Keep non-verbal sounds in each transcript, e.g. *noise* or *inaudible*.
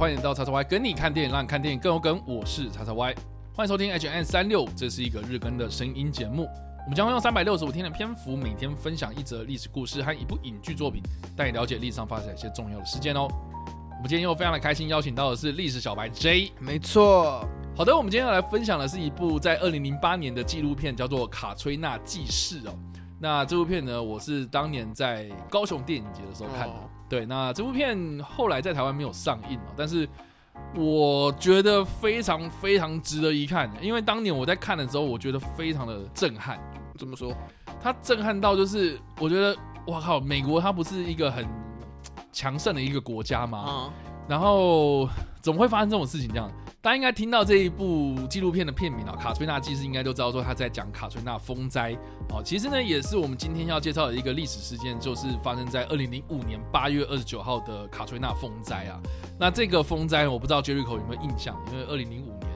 欢迎到叉叉 Y 跟你看电影，让你看电影更有梗。我是叉叉 Y，欢迎收听 H N 三六，这是一个日更的声音节目。我们将会用三百六十五天的篇幅，每天分享一则历史故事和一部影剧作品，带你了解历史上发生一些重要的事件哦。我们今天又非常的开心，邀请到的是历史小白 J。没错，好的，我们今天要来分享的是一部在二零零八年的纪录片，叫做《卡崔娜记事》哦。那这部片呢，我是当年在高雄电影节的时候看的。对，那这部片后来在台湾没有上映哦，但是我觉得非常非常值得一看，因为当年我在看的时候，我觉得非常的震撼。怎么说？它震撼到就是，我觉得哇靠，美国它不是一个很强盛的一个国家吗？啊，然后怎么会发生这种事情？这样，大家应该听到这一部纪录片的片名啊，《卡崔娜记事》，应该都知道说他在讲卡崔娜风灾哦。其实呢，也是我们今天要介绍的一个历史事件，就是发生在二零零五年八月二十九号的卡崔娜风灾啊。那这个风灾，我不知道 Jericho 有没有印象，因为二零零五年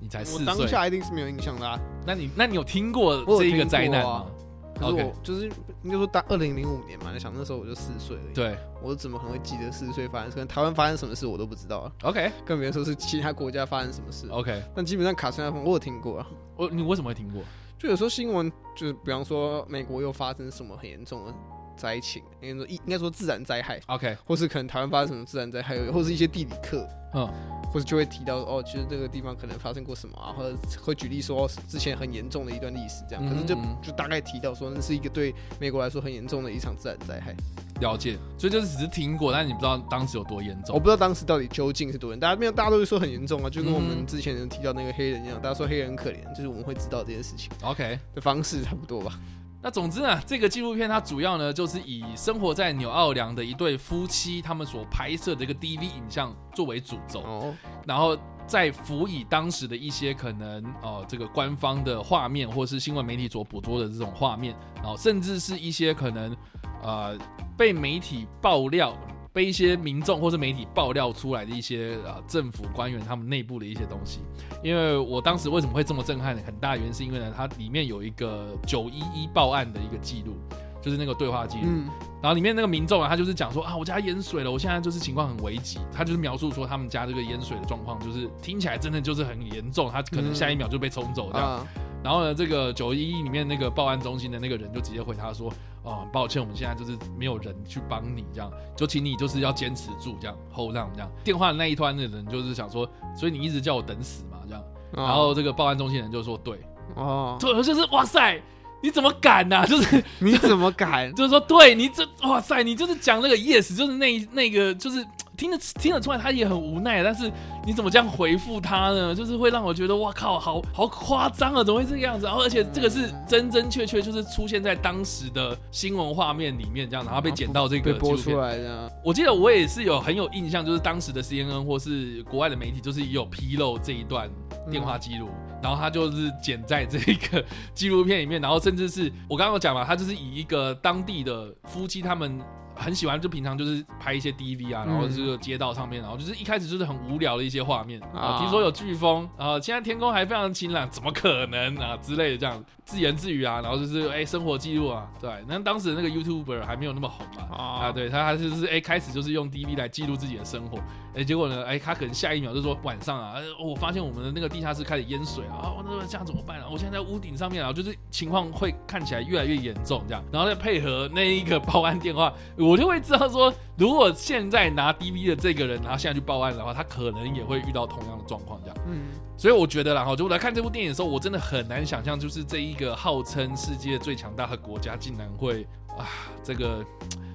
你才四岁，当下一定是没有印象的啊。那你那你有听过这一个灾难啊吗？可是我就是应该说，大二零零五年嘛，你想那时候我就四岁而已。，对我怎么可能会记得四岁发生？可能台湾发生什么事我都不知道啊，，OK 更别说是其他国家发生什么事。OK，但基本上卡斯那风我有听过啊，我你为什么会听过？就有时候新闻就是比方说美国又发生什么很严重的灾情，应该说应该说自然灾害，OK，或是可能台湾发生什么自然灾害，或是一些地理课，嗯，或者就会提到哦，其实这个地方可能发生过什么啊，或者会举例说之前很严重的一段历史这样，可是就就大概提到说那是一个对美国来说很严重的一场自然灾害。了解，所以就是只是听过，但是你不知道当时有多严重。我。不知道当时到底究竟是多严，大家没有大家都会说很严重啊，就跟我嗯。们之前有提到那个黑人一样，大家说黑人很可怜，就是我们会知道这件事情 OK，的方式差不多吧。那总之呢，这个纪录片它主要呢就是以生活在纽奥良的一对夫妻他们所拍摄的一个 DV 影像作为主轴，哦，然后再辅以当时的一些可能呃这个官方的画面或是新闻媒体所捕捉的这种画面，然后甚至是一些可能呃被媒体爆料。被一些民众或是媒体爆料出来的一些呃政府官员他们内部的一些东西，因为我当时为什么会这么震撼呢？很大原因是因为呢，它里面有一个九一一报案的一个记录，就是那个对话记录。嗯，然后里面那个民众啊，他就是讲说啊，我家淹水了，我现在就是情况很危急。他就是描述说他们家这个淹水的状况，就是听起来真的就是很严重，他可能下一秒就被冲走这样。啊，然后呢，这个九一一里面那个报案中心的那个人就直接回他说，哦，很抱歉，我们现在就是没有人去帮你，这样就请你就是要坚持住，这样 hold on 这样。电话的那一端的人就是想说，所以你一直叫我等死嘛，这样。然然后这个报案中心的人就说，对，哦，对，就是哇塞，你怎么敢呐、就是 *laughs* 你怎么敢？*laughs* 就是说，对你这哇塞，你就是讲那个 yes，就是那那个就是听得听得出来，他也很无奈，但是你怎么这样回复他呢？就是会让我觉得哇靠，好好夸张啊，怎么会这个样子？然后而且这个是真真确确就是出现在当时的新闻画面里面这样，然后被剪到这个被播出。来的，我记得我也是有很有印象，就是当时的 CNN 或是国外的媒体，就是也有披露这一段电话记录，然后他就是剪在这个纪录片里面，然后甚至是我刚刚有讲嘛，他就是以一个当地的夫妻他们。很喜欢，就平常就是拍一些 DV 啊，然后这个街道上面，然后就是一开始就是很无聊的一些画面啊，啊听说有飓风，然后现在天空还非常晴朗，怎么可能啊之类的这样自言自语啊，*laughs* 然后就是哎、生活记录啊，对，那当时那个 YouTuber 还没有那么红嘛，啊，啊，对他还是是哎、开始就是用 DV 来记录自己的生活，哎、结果呢，哎、他可能下一秒就说晚上啊，哎我发现我们的那个地下室开始淹水啊，啊，那这样怎么办啊？我现在在屋顶上面啊，就是情况会看起来越来越严重这样，然后再配合那一个报案电话，我就会知道说，如果现在拿 DV 的这个人，然后现在去报案的话，他可能也会遇到同样的状况这样。嗯，所以我觉得啦，哈，就我来看这部电影的时候，我真的很难想象，就是这一个号称世界最强大的国家，竟然会啊，这个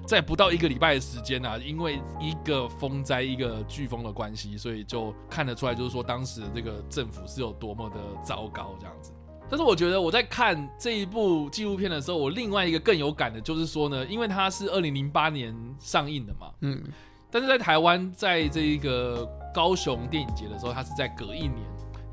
在不到一个礼拜的时间啊，因为一个风灾、一个飓风的关系，所以就看得出来，就是说当时的这个政府是有多么的糟糕这样子。但是我觉得我在看这一部纪录片的时候，我另外一个更有感的就是说呢，因为它是二零零八年上映的嘛，嗯，但是在台湾，在这一个高雄电影节的时候，它是在隔一年，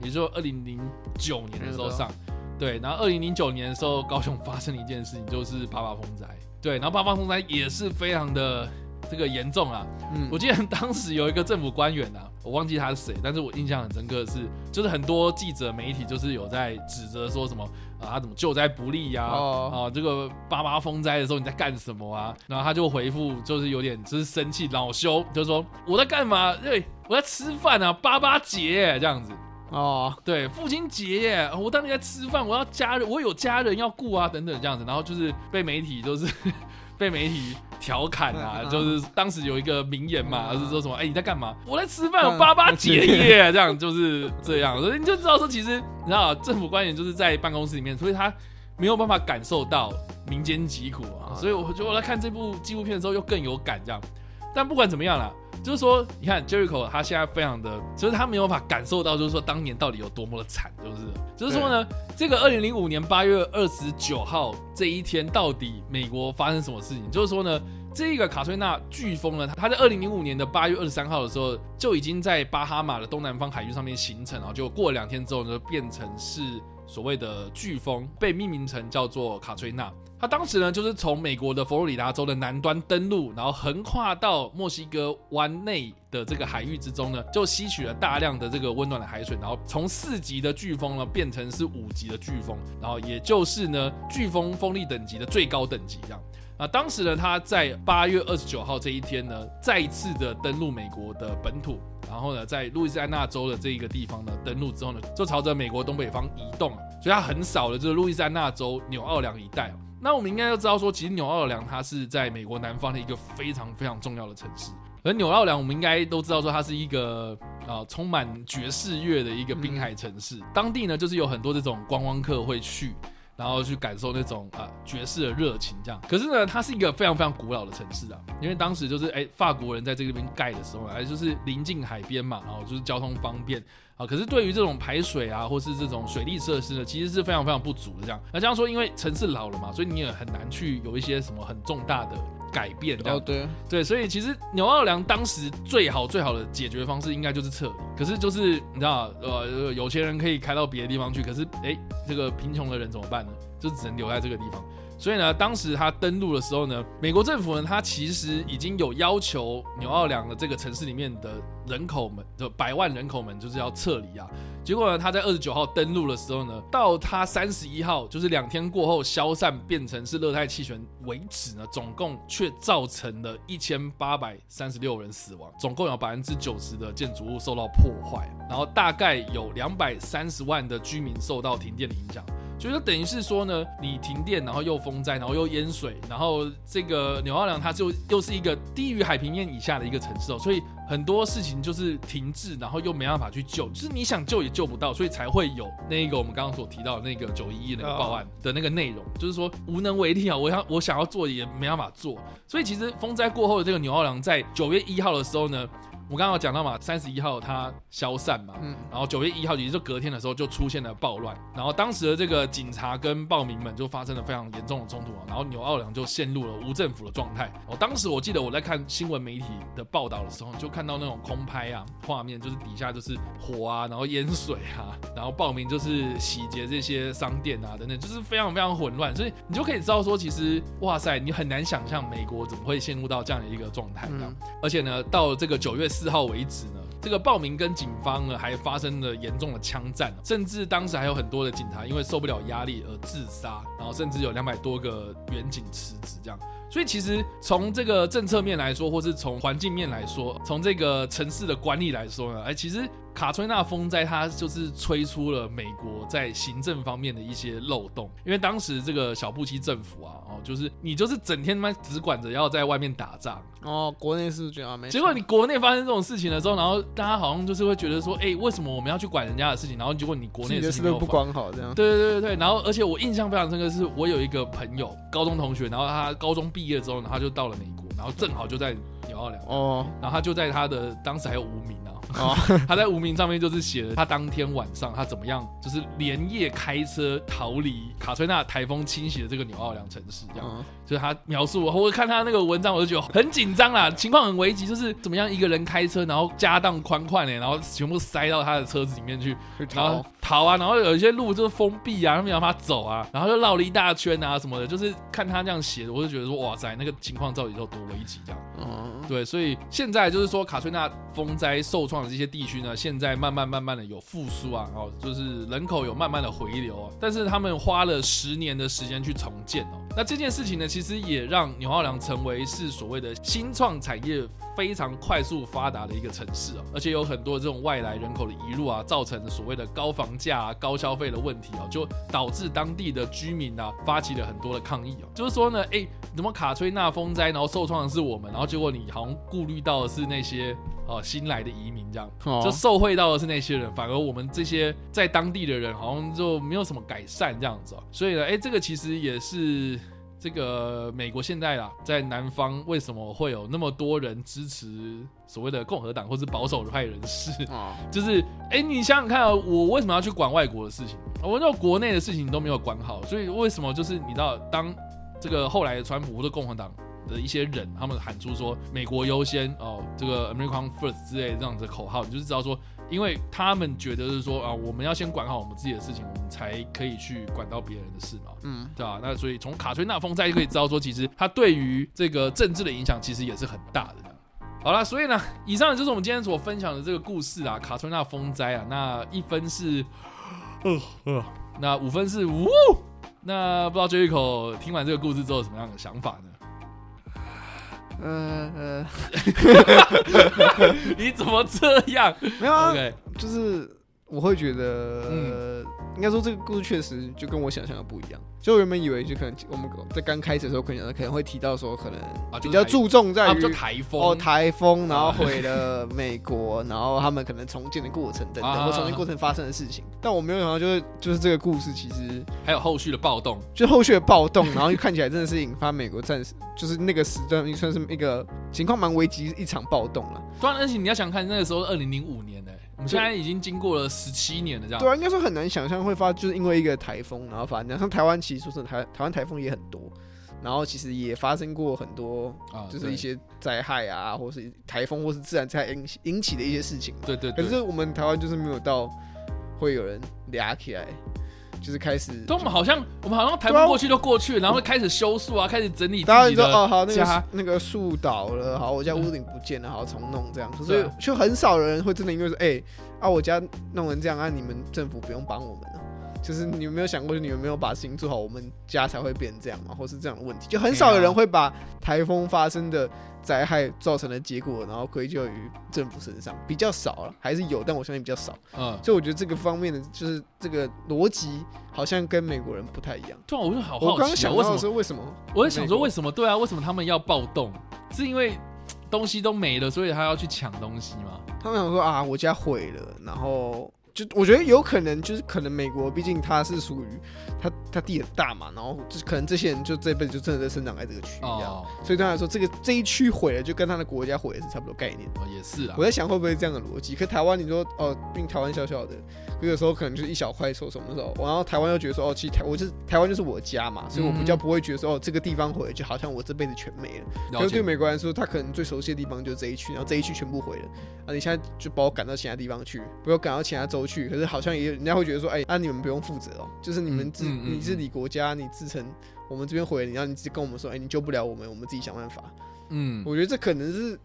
也就是二零零九年的时候上。对，然后二零零九年的时候，高雄发生了一件事情，就是八八风灾。对，然后八八风灾也是非常的这个严重啊。嗯我记得当时有一个政府官员啊，我忘记他是谁，但是我印象很深刻的是，就是很多记者媒体就是有在指责说什么啊，他怎么救灾不力呀、啊，哦这个八八风灾的时候你在干什么啊？然后他就回复就是有点就是生气恼羞，就说我在干嘛？对，我在吃饭啊，八八节这样子。哦，对，父亲节耶，我当年在吃饭，我要家人，我有家人要顾啊，等等这样子，然后就是被媒体就是 *laughs* 被媒体调侃啊，就是当时有一个名言嘛，就是说什么，哎、你在干嘛？我在吃饭，嗯我八八节耶，这样就是这样，所以你就知道说，其实你知道政府官员就是在办公室里面，所以他没有办法感受到民间疾苦啊，嗯。所以我觉得我在看这部纪录片的时候又更有感这样。但不管怎么样啦，就是说，你看 Jericho 他现在非常的，就是他没有办法感受到，就是说当年到底有多么的惨，就是就是说呢，这个二零零五年八月二十九号这一天，到底美国发生什么事情？就是说呢，这个卡崔娜飓风呢，它在二零零五年的八月二十三号的时候，就已经在巴哈马的东南方海域上面形成，然后就过了两天之后呢，变成是所谓的飓风，被命名成叫做卡崔娜。它当时呢，就是从美国的佛罗里达州的南端登陆，然后横跨到墨西哥湾内的这个海域之中呢，就吸取了大量的这个温暖的海水，然后从四级的飓风呢变成是五级的飓风，然后也就是呢飓风风力等级的最高等级这样。啊，当时呢，他在八月二十九号这一天呢，再次的登陆美国的本土，然后呢，在路易斯安那州的这一个地方呢登陆之后呢，就朝着美国东北方移动，所以它很少的就是路易斯安那州纽奥良一带。那我们应该要知道说，其实纽奥良它是在美国南方的一个非常非常重要的城市。而纽奥良，我们应该都知道说，它是一个啊、充满爵士乐的一个滨海城市。当地呢，就是有很多这种观光客会去，然后去感受那种啊、爵士的热情这样。可是呢，它是一个非常非常古老的城市啊，因为当时就是哎法国人在这边盖的时候，哎就是临近海边嘛，然后就是交通方便。啊，可是对于这种排水啊，或是这种水利设施呢，其实是非常非常不足的。这样，那这样说，因为城市老了嘛，所以你也很难去有一些什么很重大的改变。这样哦，对，对，所以其实牛奥良当时最好最好的解决方式应该就是撤离。可是就是你知道，呃，有钱人可以开到别的地方去，可是哎，这个贫穷的人怎么办呢？就只能留在这个地方。所以呢，当时他登陆的时候呢，美国政府呢，他其实已经有要求纽奥良的这个城市里面的人口们，就百万人口们，就是要撤离啊。结果呢，他在二十九号登陆的时候呢，到他三十一号，就是两天过后消散变成是热带气旋为止呢，总共却造成了一千八百三十六人死亡，总共有百分之九十的建筑物受到破坏，然后大概有两百三十万的居民受到停电的影响。就是等于是说呢，你停电，然后又风灾，然后又淹水，然后这个纽奥良它就又是一个低于海平面以下的一个城市哦，所以很多事情就是停滞，然后又没办法去救，就是你想救也救不到，所以才会有那个我们刚刚所提到的那个九一一那个报案的那个内容，就是说无能为力啊，我想我想要做也没办法做，所以其实风灾过后的这个纽奥良在九月一号的时候呢。我刚刚有讲到嘛，三十一号它消散嘛，嗯，然后九月一号，也就是隔天的时候就出现了暴乱，然后当时的这个警察跟暴民们就发生了非常严重的冲突啊，然后纽奥良就陷入了无政府的状态。我、当时我记得我在看新闻媒体的报道的时候，就看到那种空拍啊画面，就是底下就是火啊，然后淹水啊，然后暴民就是洗劫这些商店啊等等，就是非常非常混乱，所以你就可以知道说，其实哇塞，你很难想象美国怎么会陷入到这样的一个状态而且呢，到这个九月四号为止呢，这个暴民跟警方呢还发生了严重的枪战，甚至当时还有很多的警察因为受不了压力而自杀，然后甚至有两百多个远警辞职这样。所以其实从这个政策面来说，或是从环境面来说，从这个城市的管理来说呢，哎，其实卡崔娜风灾它就是吹出了美国在行政方面的一些漏洞。因为当时这个小布希政府啊，哦，就是你就是整天他妈只管着要在外面打仗，哦，国内是觉得啊没，结果你国内发生这种事情的时候，然后大家好像就是会觉得说，哎、为什么我们要去管人家的事情？然后结果你国内的事事都不情没有管。好，这样，对对对对对，然后而且我印象非常深刻，是我有一个朋友，高中同学，然后他高中毕业之后呢，他就到了美国，然后正好就在纽奥良，哦，然后他就在他的当时还有无名啊，哦他在无名上面就是写了他当天晚上他怎么样，就是连夜开车逃离卡崔娜台风侵袭的这个纽奥良城市，这样。嗯就是他描述我，我看他那个文章，我就觉得很紧张啦，情况很危急，就是怎么样一个人开车，然后家当宽宽的，然后全部塞到他的车子里面去，然后逃，啊，然后有一些路就是封闭啊，他们没法走啊，然后就绕了一大圈啊什么的，就是看他这样写的，我就觉得说哇塞，那个情况到底有多危急这样。嗯，对，所以现在就是说卡崔娜风灾受创的这些地区呢，现在慢慢慢慢的有复苏啊，哦，就是人口有慢慢的回流啊，但是他们花了十年的时间去重建哦。那这件事情呢，其实也让纽奥良成为是所谓的新创产业非常快速发达的一个城市啊，而且有很多这种外来人口的移入啊，造成所谓的高房价、高消费的问题啊，就导致当地的居民啊发起了很多的抗议啊，就是说呢，哎，怎么卡崔娜风灾，然后受创的是我们，然后结果你好像顾虑到的是那些呃新来的移民这样。哦就受惠到的是那些人，反而我们这些在当地的人好像就没有什么改善这样子、哦。所以呢，哎，这个其实也是这个美国现在啦，在南方为什么会有那么多人支持所谓的共和党或是保守派人士？哦，*laughs* 就是，哎，你想想看啊、我为什么要去管外国的事情？我那国内的事情都没有管好，所以为什么就是你知道，当这个后来的川普或者共和党的一些人，他们喊出说“美国优先”哦，这个 “American First” 之类的这样子的口号，你就是知道说，因为他们觉得是说啊，我们要先管好我们自己的事情，我们才可以去管到别人的事嘛。嗯，对吧？那所以从卡崔娜风灾就可以知道说，其实它对于这个政治的影响其实也是很大的。好了，所以呢，以上就是我们今天所分享的这个故事啊，卡崔娜风灾啊。那一分是，呃呃，那五分是呜。那不知道 j e c o 听完这个故事之后有什么样的想法呢？呃呃，*laughs* 你怎么这样没有啊，？OK，就是我会觉得，嗯应该说这个故事确实就跟我想象的不一样。就我原本以为，就可能我们在刚开始的时候，可能可能会提到说，可能啊，比较注重在啊，于就台风哦台风，然后啊毁了美国，然后他们可能重建的过程等啊等，或重建过程发生的事情。但我没有想到，就是就是这个故事其实还有后续的暴动，就后续的暴动，然后就看起来真的是引发美国战士，就是那个时段算是一个情况蛮危急一场暴动了。当然，而且你要想看那个时候二零零五年呢、我们现在已经经过了十七年了，这样。对啊，应该说很难想象会发，就是因为一个台风，然后发生。像台湾其实说真的台台湾台风也很多，然后其实也发生过很多，啊，就是一些灾害啊，或是台风或是自然灾害引起引起的一些事情对对可，是我们台湾就是没有到会有人俩起来，就是开始，都，我们好像我们好像台对啊风过去就过去了，然后会开始修树啊，开始整理自大家己的就说哦好，那家个那个树倒了，好，我家屋顶不见了，好重弄这样，所以就很少人会真的因为说，哎、啊我家弄成这样啊，你们政府不用帮我们了。就是你有没有想过，就你有没有把事情做好，我们家才会变这样嘛，或是这样的问题，就很少有人会把台风发生的灾害造成的结果，然后归咎于政府身上，比较少了，还是有，但我相信比较少。嗯，所以我觉得这个方面的就是这个逻辑好像跟美国人不太一样。对啊，我就好我刚刚好奇啊，为什么想到的是？为什么？我在想说为什什么？对啊，为什么他们要暴动？是因为东西都没了，所以他要去抢东西吗？他们想说啊，我家毁了，然后就我觉得有可能就是可能美国，毕竟它是属于它它地很大嘛，然后就可能这些人就这辈子就真的在生长在这个区域所以对他来说，这个这一区毁了，就跟他的国家毁了是差不多概念。哦也是啊我，在想会不会这样的逻辑？可台湾你说哦，毕竟台湾小小的，可有时候可能就是一小块说什么时候，然后台湾又觉得说哦，其实台我就是台湾就是我家嘛，所以我比较不会觉得说哦，这个地方毁了，就好像我这辈子全没了。可了解是对美国人来说，他可能最熟悉的地方就是这一区，然后这一区全部毁了，啊，你现在就把我赶到其他地方去，不要赶到其他州去，可是好像也人家会觉得说，哎、啊你们不用负责哦，就是你们自、嗯嗯嗯你是你国家，你自成我们这边毁了，你然后你跟我们说，哎、你救不了我们，我们自己想办法。嗯，我觉得这可能是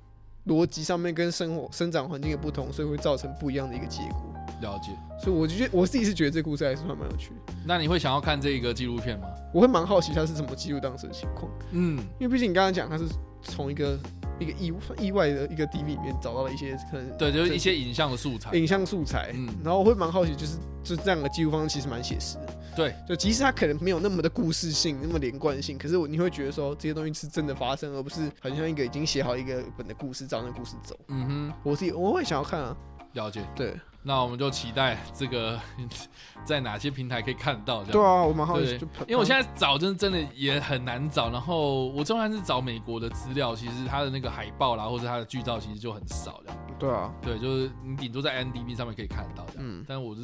逻辑上面跟生活生长环境的不同，所以会造成不一样的一个结果。了解。所以我就觉得我自己是觉得这故事还是算蛮有趣的，那你会想要看这个纪录片吗？我会蛮好奇他是怎么记录当时的情况。嗯，因为毕竟你刚刚讲他是从一个一个意意外的一个 DV 里面找到了一些可能对，就是一些影像的素材。影像素材，嗯然后我会蛮好奇，就是就这样的记录方式其实蛮写实的，对，就即使它可能没有那么的故事性、那么连贯性，可是我你会觉得说这些东西是真的发生，而不是很像一个已经写好一个本的故事照那故事走。嗯哼我自己我会想要看啊，了解。对那我们就期待这个 *laughs* 在哪些平台可以看得到。这样对啊，我蛮好奇，因为我现在找真的真的也很难找，然后我就算是找美国的资料，其实它的那个海报啦，或者它的剧照其实就很少的。对啊，对，就是你顶多在 n d b 上面可以看得到这样。嗯但是我是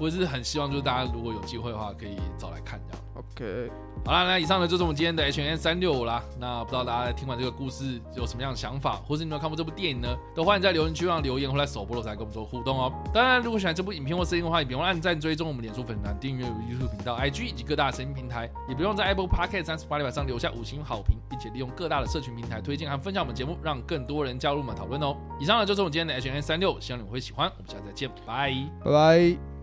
我是很希望就是大家如果有机会的话，可以找来看这样。，OK，好啦，那以上呢就是我们今天的 H N 三六五啦。那不知道大家听完这个故事有什么样的想法，或是你们有看过这部电影呢？都欢迎在留言区上留言，或在首播的时候来跟我们做互动哦。当然，如果喜欢这部影片或声音的话，也别忘按赞、追踪我们脸书粉团、订阅 YouTube 频道、IG 以及各大声音平台，也不用在 Apple Podcast 三十八里上留下五星好评，并且利用各大的社群平台推荐和分享我们节目，让更多人加入我们讨论哦。以上呢就是我们今天的 H N 三六，希望你们会喜欢。我们下次再见，拜。拜拜。